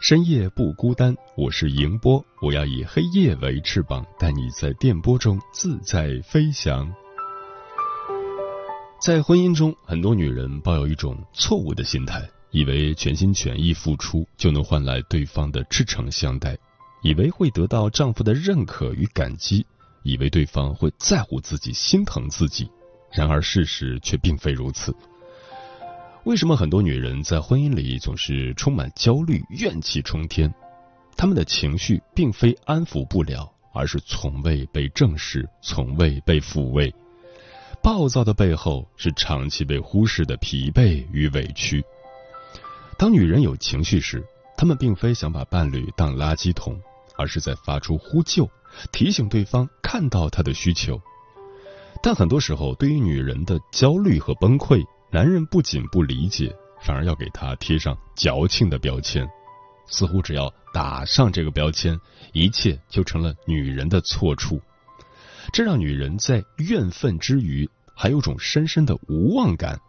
深夜不孤单，我是迎波，我要以黑夜为翅膀，带你在电波中自在飞翔。在婚姻中，很多女人抱有一种错误的心态，以为全心全意付出就能换来对方的赤诚相待，以为会得到丈夫的认可与感激。以为对方会在乎自己、心疼自己，然而事实却并非如此。为什么很多女人在婚姻里总是充满焦虑、怨气冲天？她们的情绪并非安抚不了，而是从未被正视，从未被抚慰。暴躁的背后是长期被忽视的疲惫与委屈。当女人有情绪时，她们并非想把伴侣当垃圾桶，而是在发出呼救。提醒对方看到她的需求，但很多时候，对于女人的焦虑和崩溃，男人不仅不理解，反而要给她贴上矫情的标签，似乎只要打上这个标签，一切就成了女人的错处。这让女人在怨愤之余，还有种深深的无望感，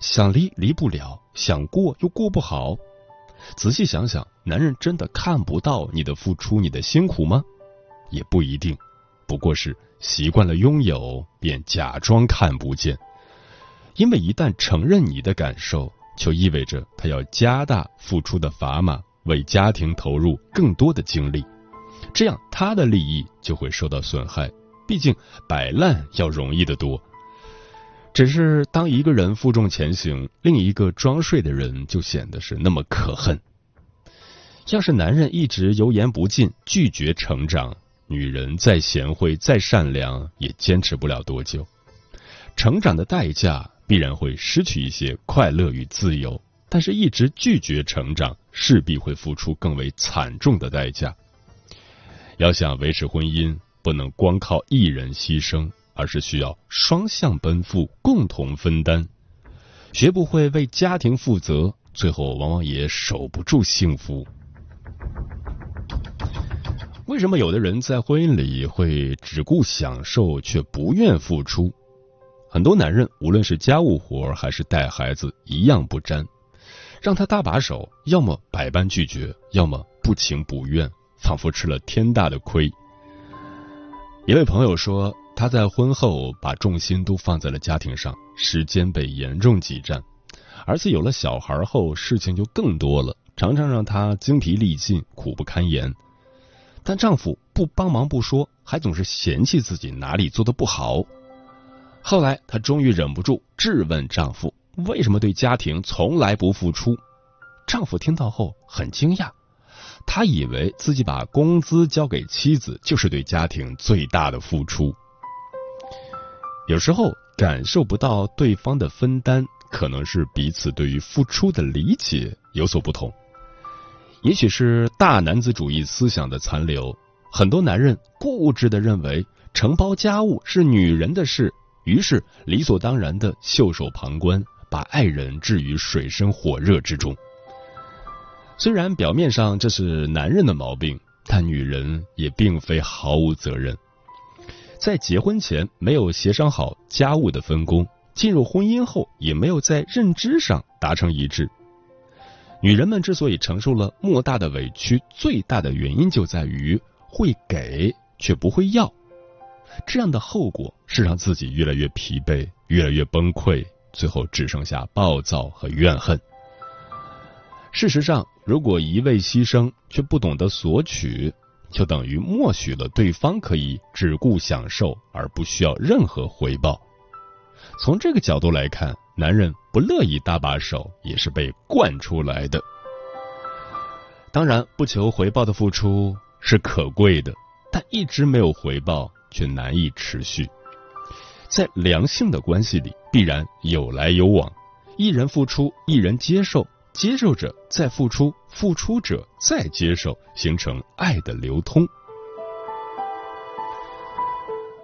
想离离不了，想过又过不好。仔细想想，男人真的看不到你的付出，你的辛苦吗？也不一定，不过是习惯了拥有，便假装看不见。因为一旦承认你的感受，就意味着他要加大付出的砝码，为家庭投入更多的精力，这样他的利益就会受到损害。毕竟摆烂要容易得多。只是当一个人负重前行，另一个装睡的人就显得是那么可恨。要是男人一直油盐不进，拒绝成长。女人再贤惠、再善良，也坚持不了多久。成长的代价必然会失去一些快乐与自由，但是一直拒绝成长，势必会付出更为惨重的代价。要想维持婚姻，不能光靠一人牺牲，而是需要双向奔赴，共同分担。学不会为家庭负责，最后往往也守不住幸福。为什么有的人在婚姻里会只顾享受却不愿付出？很多男人无论是家务活还是带孩子一样不沾，让他搭把手，要么百般拒绝，要么不情不愿，仿佛吃了天大的亏。一位朋友说，他在婚后把重心都放在了家庭上，时间被严重挤占，而且有了小孩后，事情就更多了，常常让他精疲力尽，苦不堪言。但丈夫不帮忙不说，还总是嫌弃自己哪里做的不好。后来她终于忍不住质问丈夫：“为什么对家庭从来不付出？”丈夫听到后很惊讶，他以为自己把工资交给妻子就是对家庭最大的付出。有时候感受不到对方的分担，可能是彼此对于付出的理解有所不同。也许是大男子主义思想的残留，很多男人固执的认为承包家务是女人的事，于是理所当然的袖手旁观，把爱人置于水深火热之中。虽然表面上这是男人的毛病，但女人也并非毫无责任。在结婚前没有协商好家务的分工，进入婚姻后也没有在认知上达成一致。女人们之所以承受了莫大的委屈，最大的原因就在于会给却不会要，这样的后果是让自己越来越疲惫，越来越崩溃，最后只剩下暴躁和怨恨。事实上，如果一味牺牲却不懂得索取，就等于默许了对方可以只顾享受而不需要任何回报。从这个角度来看，男人不乐意搭把手也是被惯出来的。当然，不求回报的付出是可贵的，但一直没有回报却难以持续。在良性的关系里，必然有来有往，一人付出，一人接受。接受者再付出，付出者再接受，形成爱的流通。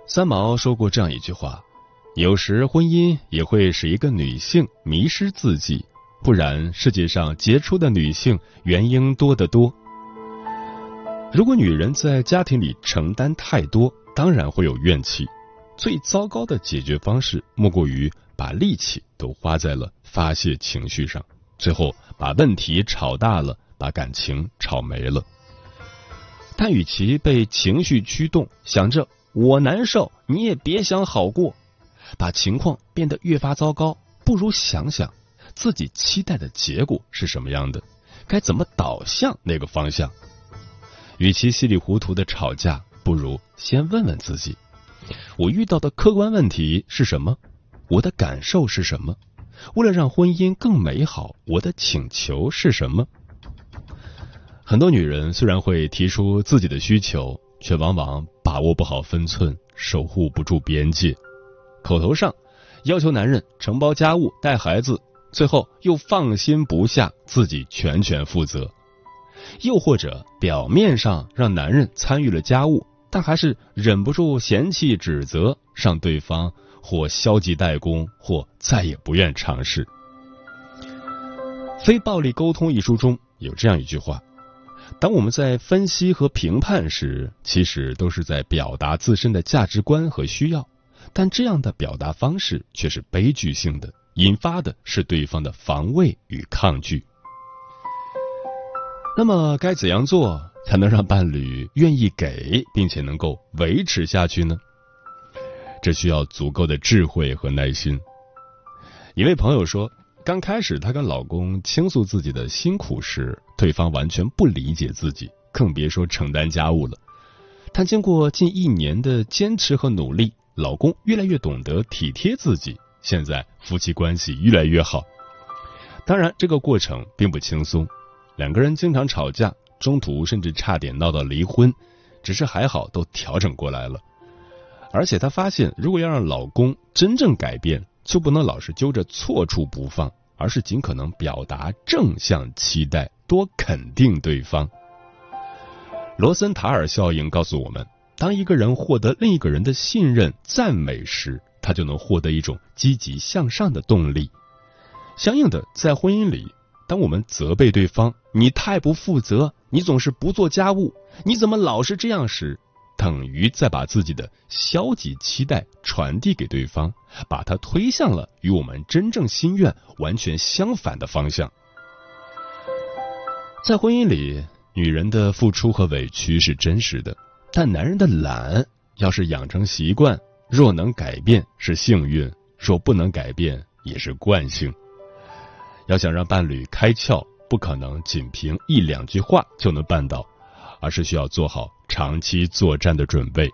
三毛说过这样一句话：有时婚姻也会使一个女性迷失自己，不然世界上杰出的女性原因多得多。如果女人在家庭里承担太多，当然会有怨气。最糟糕的解决方式，莫过于把力气都花在了发泄情绪上。最后把问题吵大了，把感情吵没了。但与其被情绪驱动，想着我难受，你也别想好过，把情况变得越发糟糕，不如想想自己期待的结果是什么样的，该怎么导向那个方向。与其稀里糊涂的吵架，不如先问问自己：我遇到的客观问题是什么？我的感受是什么？为了让婚姻更美好，我的请求是什么？很多女人虽然会提出自己的需求，却往往把握不好分寸，守护不住边界。口头上要求男人承包家务、带孩子，最后又放心不下自己全权负责；又或者表面上让男人参与了家务，但还是忍不住嫌弃指责，让对方。或消极怠工，或再也不愿尝试。《非暴力沟通》一书中有这样一句话：当我们在分析和评判时，其实都是在表达自身的价值观和需要，但这样的表达方式却是悲剧性的，引发的是对方的防卫与抗拒。那么，该怎样做才能让伴侣愿意给，并且能够维持下去呢？这需要足够的智慧和耐心。一位朋友说，刚开始她跟老公倾诉自己的辛苦时，对方完全不理解自己，更别说承担家务了。但经过近一年的坚持和努力，老公越来越懂得体贴自己，现在夫妻关系越来越好。当然，这个过程并不轻松，两个人经常吵架，中途甚至差点闹到离婚，只是还好都调整过来了。而且她发现，如果要让老公真正改变，就不能老是揪着错处不放，而是尽可能表达正向期待，多肯定对方。罗森塔尔效应告诉我们，当一个人获得另一个人的信任、赞美时，他就能获得一种积极向上的动力。相应的，在婚姻里，当我们责备对方“你太不负责，你总是不做家务，你怎么老是这样”时，等于在把自己的消极期待传递给对方，把他推向了与我们真正心愿完全相反的方向。在婚姻里，女人的付出和委屈是真实的，但男人的懒要是养成习惯，若能改变是幸运，若不能改变也是惯性。要想让伴侣开窍，不可能仅凭一两句话就能办到。而是需要做好长期作战的准备。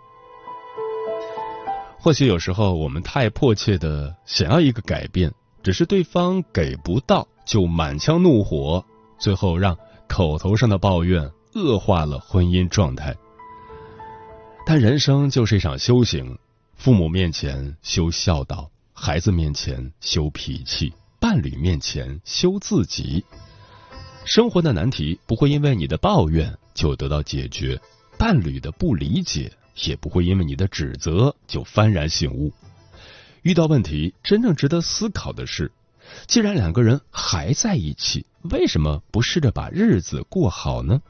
或许有时候我们太迫切的想要一个改变，只是对方给不到，就满腔怒火，最后让口头上的抱怨恶化了婚姻状态。但人生就是一场修行，父母面前修孝道，孩子面前修脾气，伴侣面前修自己。生活的难题不会因为你的抱怨就得到解决，伴侣的不理解也不会因为你的指责就幡然醒悟。遇到问题，真正值得思考的是，既然两个人还在一起，为什么不试着把日子过好呢？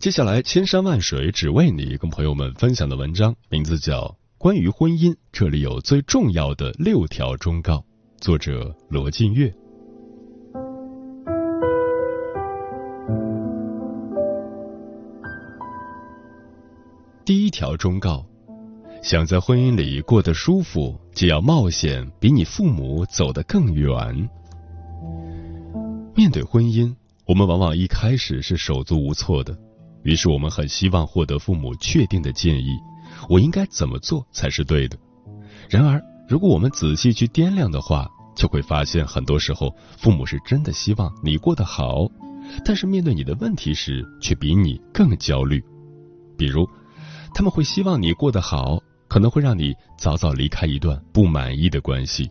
接下来，千山万水只为你，跟朋友们分享的文章名字叫。关于婚姻，这里有最重要的六条忠告。作者罗晋月。第一条忠告：想在婚姻里过得舒服，就要冒险比你父母走得更远。面对婚姻，我们往往一开始是手足无措的，于是我们很希望获得父母确定的建议，我应该怎么做才是对的。然而，如果我们仔细去掂量的话，就会发现，很多时候父母是真的希望你过得好，但是面对你的问题时，却比你更焦虑。比如，他们会希望你过得好。可能会让你早早离开一段不满意的关系，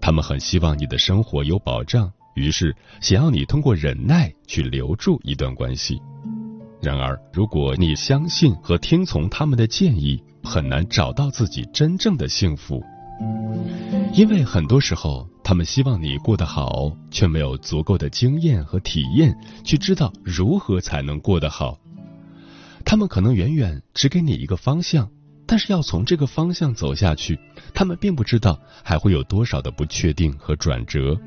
他们很希望你的生活有保障，于是想要你通过忍耐去留住一段关系。然而，如果你相信和听从他们的建议，很难找到自己真正的幸福，因为很多时候他们希望你过得好，却没有足够的经验和体验去知道如何才能过得好。他们可能远远只给你一个方向。但是要从这个方向走下去，他们并不知道还会有多少的不确定和转折。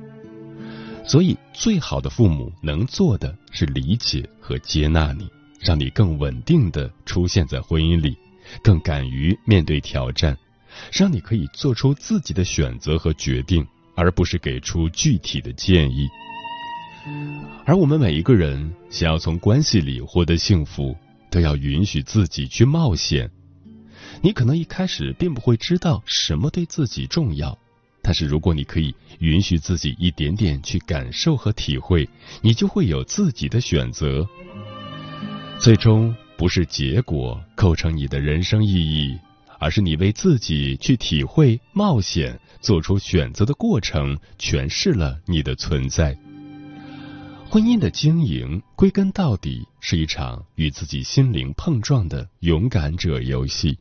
所以，最好的父母能做的是理解和接纳你，让你更稳定的出现在婚姻里，更敢于面对挑战，让你可以做出自己的选择和决定，而不是给出具体的建议。而我们每一个人想要从关系里获得幸福，都要允许自己去冒险。你可能一开始并不会知道什么对自己重要，但是如果你可以允许自己一点点去感受和体会，你就会有自己的选择。最终不是结果构成你的人生意义，而是你为自己去体会、冒险、做出选择的过程诠释了你的存在。婚姻的经营，归根到底是一场与自己心灵碰撞的勇敢者游戏。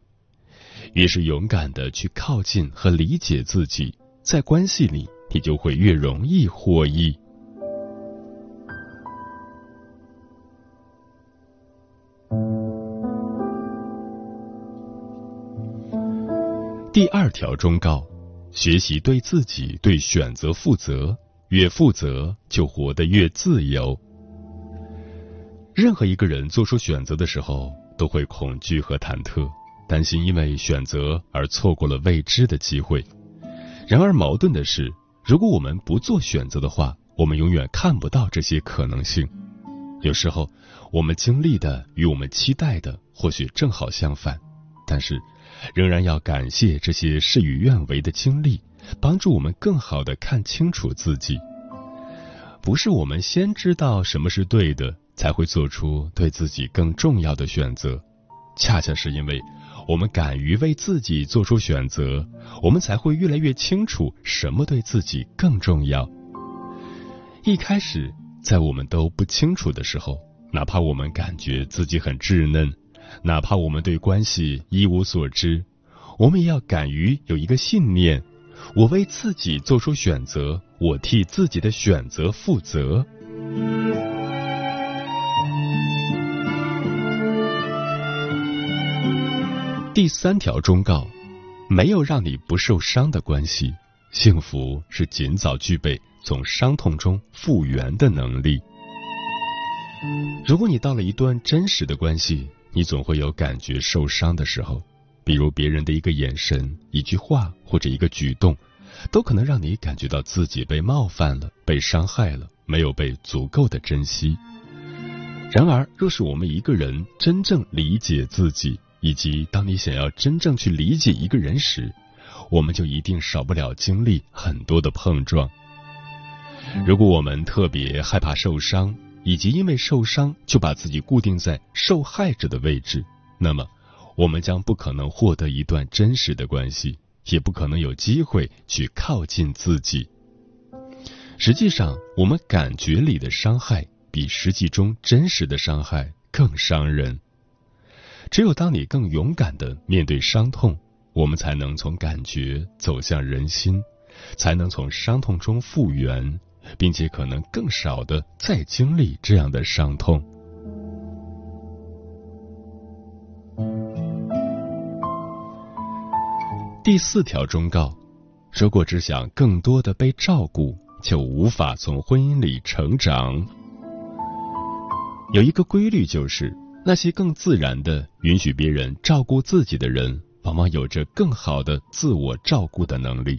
越是勇敢的去靠近和理解自己，在关系里，你就会越容易获益。第二条忠告：学习对自己对选择负责，越负责就活得越自由。任何一个人做出选择的时候，都会恐惧和忐忑。担心因为选择而错过了未知的机会。然而矛盾的是，如果我们不做选择的话，我们永远看不到这些可能性。有时候，我们经历的与我们期待的或许正好相反，但是仍然要感谢这些事与愿违的经历，帮助我们更好的看清楚自己。不是我们先知道什么是对的，才会做出对自己更重要的选择，恰恰是因为。我们敢于为自己做出选择，我们才会越来越清楚什么对自己更重要。一开始，在我们都不清楚的时候，哪怕我们感觉自己很稚嫩，哪怕我们对关系一无所知，我们也要敢于有一个信念：我为自己做出选择，我替自己的选择负责。第三条忠告：没有让你不受伤的关系。幸福是尽早具备从伤痛中复原的能力。如果你到了一段真实的关系，你总会有感觉受伤的时候，比如别人的一个眼神、一句话或者一个举动，都可能让你感觉到自己被冒犯了、被伤害了，没有被足够的珍惜。然而，若是我们一个人真正理解自己，以及当你想要真正去理解一个人时，我们就一定少不了经历很多的碰撞。如果我们特别害怕受伤，以及因为受伤就把自己固定在受害者的位置，那么我们将不可能获得一段真实的关系，也不可能有机会去靠近自己。实际上，我们感觉里的伤害比实际中真实的伤害更伤人。只有当你更勇敢的面对伤痛，我们才能从感觉走向人心，才能从伤痛中复原，并且可能更少的再经历这样的伤痛。第四条忠告：如果只想更多的被照顾，就无法从婚姻里成长。有一个规律就是。那些更自然的允许别人照顾自己的人，往往有着更好的自我照顾的能力。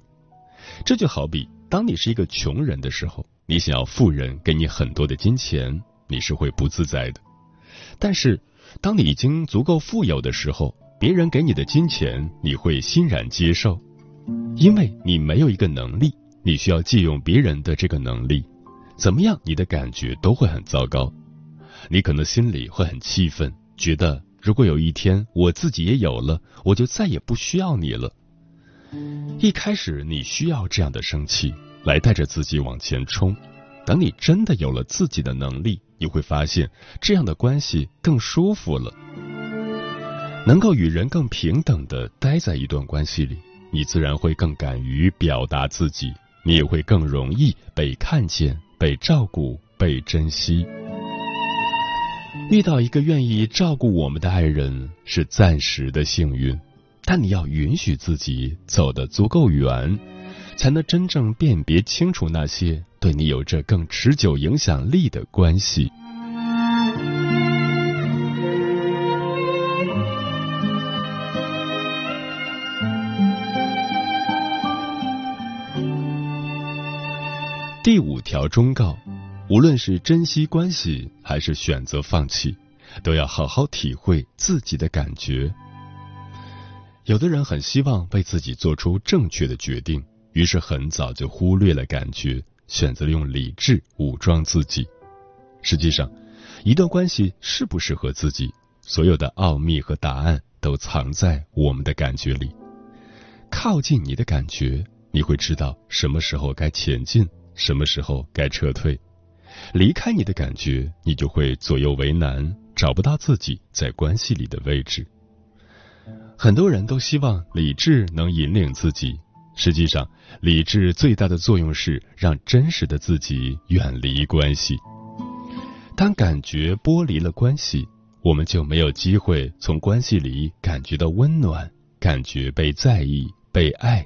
这就好比，当你是一个穷人的时候，你想要富人给你很多的金钱，你是会不自在的；但是，当你已经足够富有的时候，别人给你的金钱，你会欣然接受，因为你没有一个能力，你需要借用别人的这个能力，怎么样，你的感觉都会很糟糕，你可能心里会很气愤，觉得如果有一天我自己也有了，我就再也不需要你了。一开始你需要这样的生气来带着自己往前冲，等你真的有了自己的能力，你会发现这样的关系更舒服了。能够与人更平等的待在一段关系里，你自然会更敢于表达自己，你也会更容易被看见、被照顾、被珍惜。遇到一个愿意照顾我们的爱人是暂时的幸运，但你要允许自己走得足够远，才能真正辨别清楚那些对你有着更持久影响力的关系。第五条忠告：无论是珍惜关系，还是选择放弃，都要好好体会自己的感觉。有的人很希望为自己做出正确的决定，于是很早就忽略了感觉，选择用理智武装自己。实际上，一段关系适不适合自己，所有的奥秘和答案都藏在我们的感觉里。靠近你的感觉，你会知道什么时候该前进。什么时候该撤退？离开你的感觉，你就会左右为难，找不到自己在关系里的位置。很多人都希望理智能引领自己，实际上，理智最大的作用是让真实的自己远离关系。当感觉剥离了关系，我们就没有机会从关系里感觉到温暖，感觉被在意、被爱。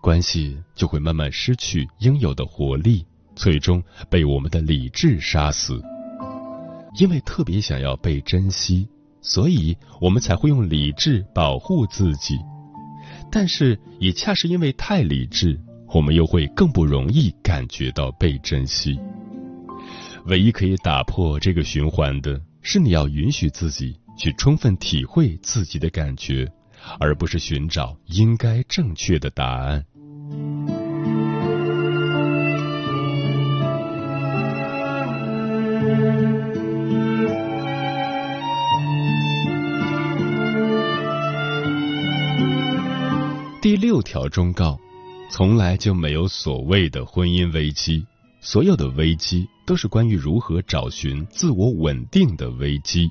关系就会慢慢失去应有的活力，最终被我们的理智杀死。因为特别想要被珍惜，所以我们才会用理智保护自己。但是也恰是因为太理智，我们又会更不容易感觉到被珍惜。唯一可以打破这个循环的是，你要允许自己去充分体会自己的感觉。而不是寻找应该正确的答案。条忠告：从来就没有所谓的婚姻危机，所有的危机都是关于如何找寻自我稳定的危机。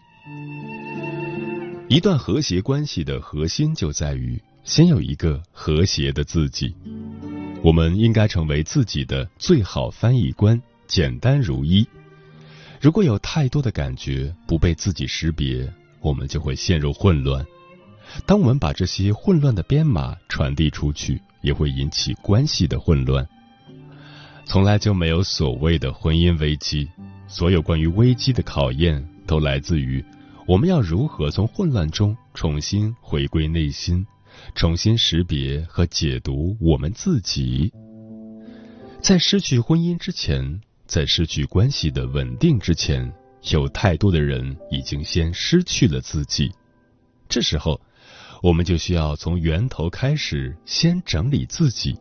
一段和谐关系的核心就在于先有一个和谐的自己。我们应该成为自己的最好翻译官，简单如一。如果有太多的感觉不被自己识别，我们就会陷入混乱。当我们把这些混乱的编码传递出去，也会引起关系的混乱。从来就没有所谓的婚姻危机，所有关于危机的考验都来自于。我们要如何从混乱中重新回归内心，重新识别和解读我们自己？在失去婚姻之前，在失去关系的稳定之前，有太多的人已经先失去了自己。这时候，我们就需要从源头开始，先整理自己。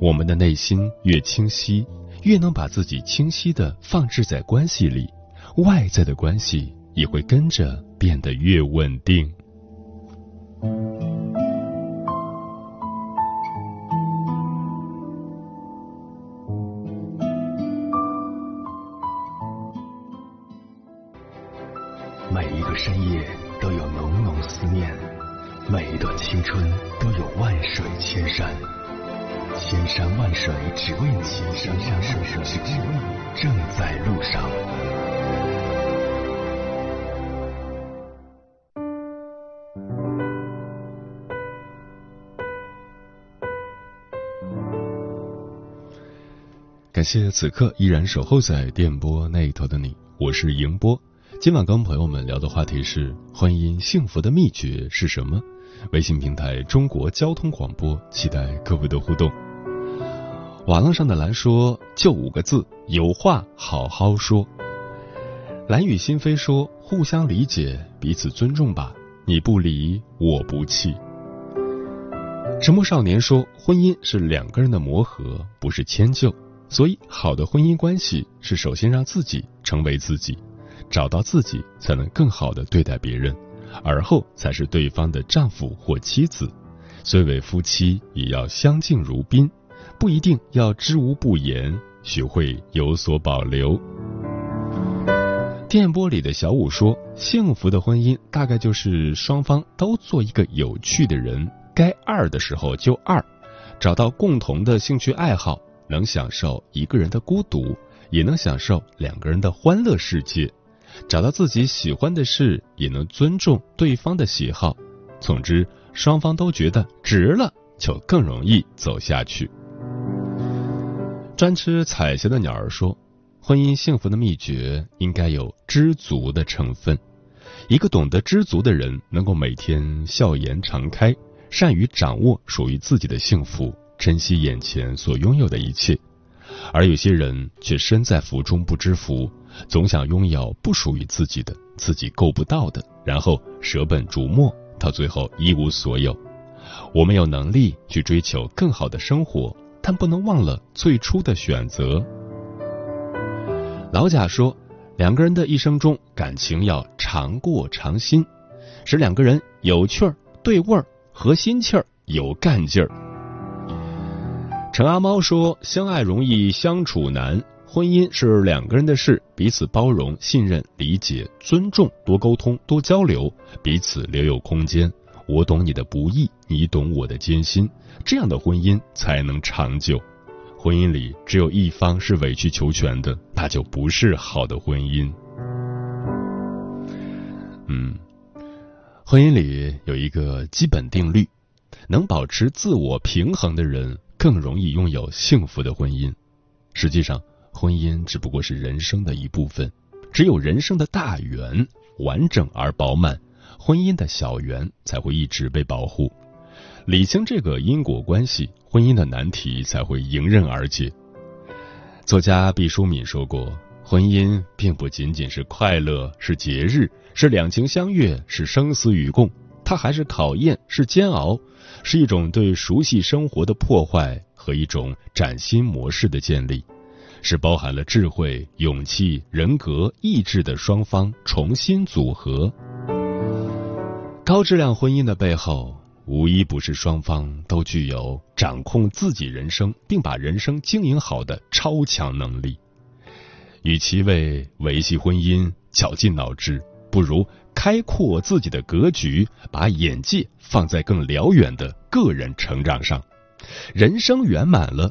我们的内心越清晰，越能把自己清晰的放置在关系里，外在的关系。也会跟着变得越稳定。每一个深夜都有浓浓思念，每一段青春都有万水千山，千山万水只为你，千山万水只为你，正在路上。感谢此刻依然守候在电波那头的你，我是迎波。今晚跟朋友们聊的话题是婚姻幸福的秘诀是什么？微信平台中国交通广播，期待各位的互动。网络上的蓝说：“就五个字，有话好好说。”蓝雨心扉说：“互相理解，彼此尊重吧。你不离，我不弃。”沉默少年说：“婚姻是两个人的磨合，不是迁就。所以，好的婚姻关系是首先让自己成为自己。”找到自己，才能更好的对待别人，而后才是对方的丈夫或妻子。虽为夫妻，也要相敬如宾，不一定要知无不言，学会有所保留。电波里的小五说：“幸福的婚姻大概就是双方都做一个有趣的人，该二的时候就二，找到共同的兴趣爱好，能享受一个人的孤独，也能享受两个人的欢乐世界。”找到自己喜欢的事，也能尊重对方的喜好。总之，双方都觉得值了，就更容易走下去。专吃彩霞的鸟儿说：“婚姻幸福的秘诀应该有知足的成分。一个懂得知足的人，能够每天笑颜常开，善于掌握属于自己的幸福，珍惜眼前所拥有的一切。而有些人却身在福中不知福。”总想拥有不属于自己的、自己够不到的，然后舍本逐末，到最后一无所有。我们有能力去追求更好的生活，但不能忘了最初的选择。老贾说，两个人的一生中，感情要常过常新，使两个人有趣儿、对味儿、合心气儿、有干劲儿。陈阿猫说，相爱容易相处难。婚姻是两个人的事，彼此包容、信任、理解、尊重，多沟通、多交流，彼此留有空间。我懂你的不易，你懂我的艰辛，这样的婚姻才能长久。婚姻里只有一方是委曲求全的，那就不是好的婚姻。嗯，婚姻里有一个基本定律：能保持自我平衡的人，更容易拥有幸福的婚姻。实际上。婚姻只不过是人生的一部分，只有人生的大圆完整而饱满，婚姻的小圆才会一直被保护。理清这个因果关系，婚姻的难题才会迎刃而解。作家毕淑敏说过：“婚姻并不仅仅是快乐，是节日，是两情相悦，是生死与共，它还是考验，是煎熬，是一种对熟悉生活的破坏和一种崭新模式的建立。”是包含了智慧、勇气、人格、意志的双方重新组合。高质量婚姻的背后，无一不是双方都具有掌控自己人生并把人生经营好的超强能力。与其为维系婚姻绞尽脑汁，不如开阔自己的格局，把眼界放在更辽远的个人成长上。人生圆满了，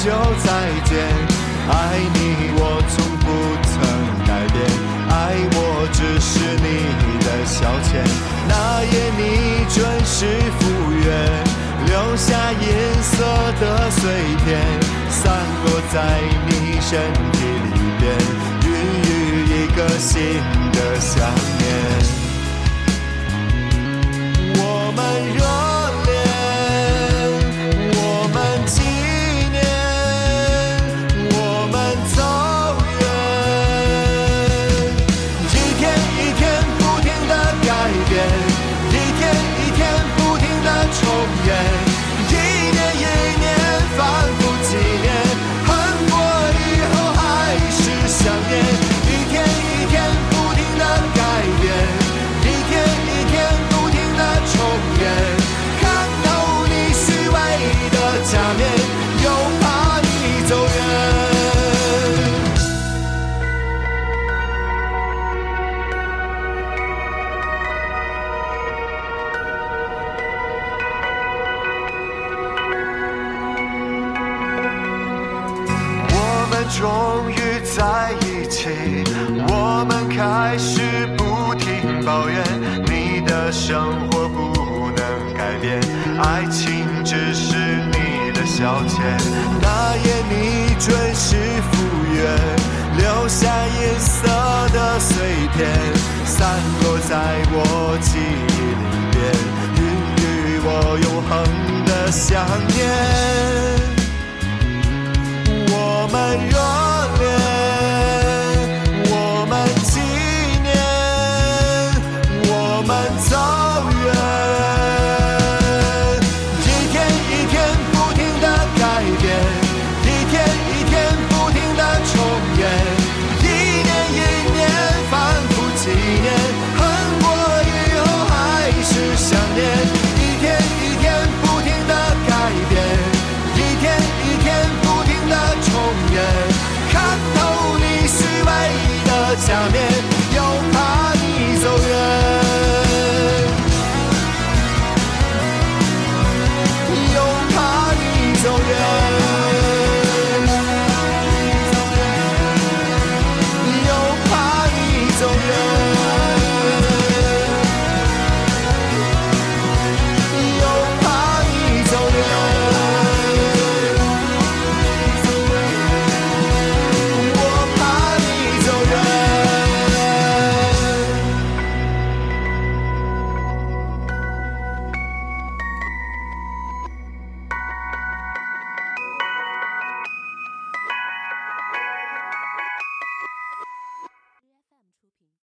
就再见，爱你我从不曾改变，爱我只是你的消遣。那夜你准时赴约，留下银色的碎片，散落在你身体里边，孕育一个新的想念。我们生活不能改变，爱情只是你的消遣。那夜你准时赴约，留下银色的碎片，散落在我记忆里边，孕育我永恒的想念。我们若。